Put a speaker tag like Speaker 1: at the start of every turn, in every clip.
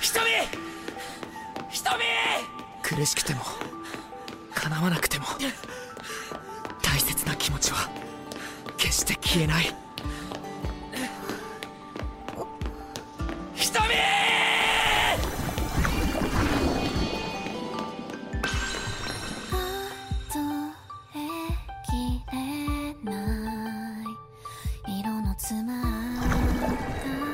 Speaker 1: 瞳瞳
Speaker 2: 苦しくても叶わなくても大切な気持ちは決して消えない。
Speaker 1: 瞳
Speaker 3: 数えきれない。色の詰まった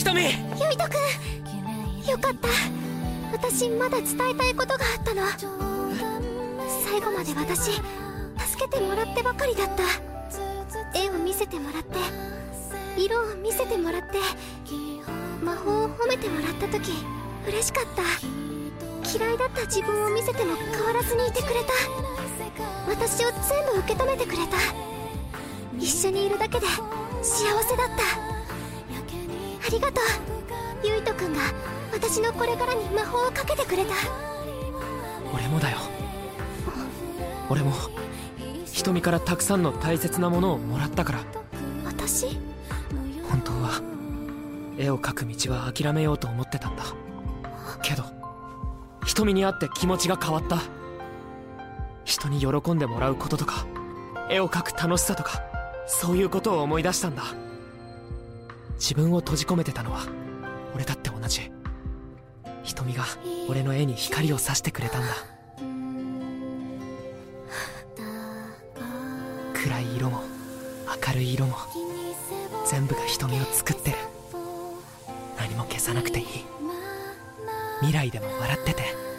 Speaker 1: 瞳。
Speaker 3: たゆいとくんよかった。私まだ伝えたいことがあったの。最後まで私助けてもらってばかりだった。絵を見せてもらって色を見せてもらって魔法を褒めてもらった時嬉しかった。嫌いだった自分を見せても変わらずにいてくれた。私を全部受け止めてくれた。一緒にいるだけで幸せだった。りがとう。ゆいとくんが私のこれからに魔法をかけてくれた。
Speaker 2: 俺もだよ。俺も瞳からたくさんの大切なものをもらったから。
Speaker 3: 私？
Speaker 2: 本当は絵を描く道は諦めようと思ってたんだ。けど瞳に会って気持ちが変わった。人に喜んでもらうこととか絵を描く楽しさとかそういうことを思い出したんだ自分を閉じ込めてたのは俺だって同じ。瞳が俺の絵に光を差してくれたんだ。暗い色も明るい色も全部が瞳を作ってる。何も消さなくていい。未来でも笑ってて。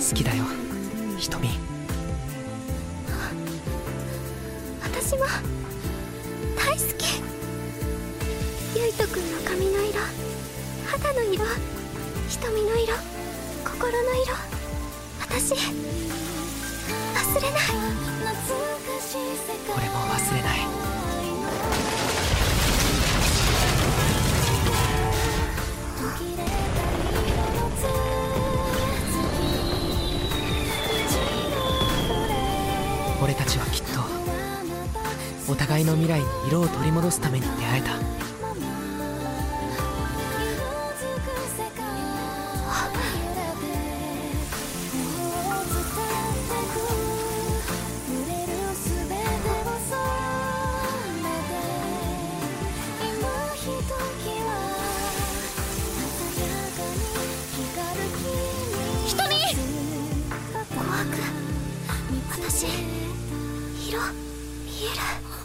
Speaker 2: 好きだよ。瞳。
Speaker 3: 私も大好き。ゆいとくんの髪の色。肌の色。瞳の色。心の色。私忘れない。
Speaker 2: 俺も忘れ俺たちはきっとお互いの未来に色を取り戻すために出会えた。
Speaker 3: 瞳！怖く私色。見える。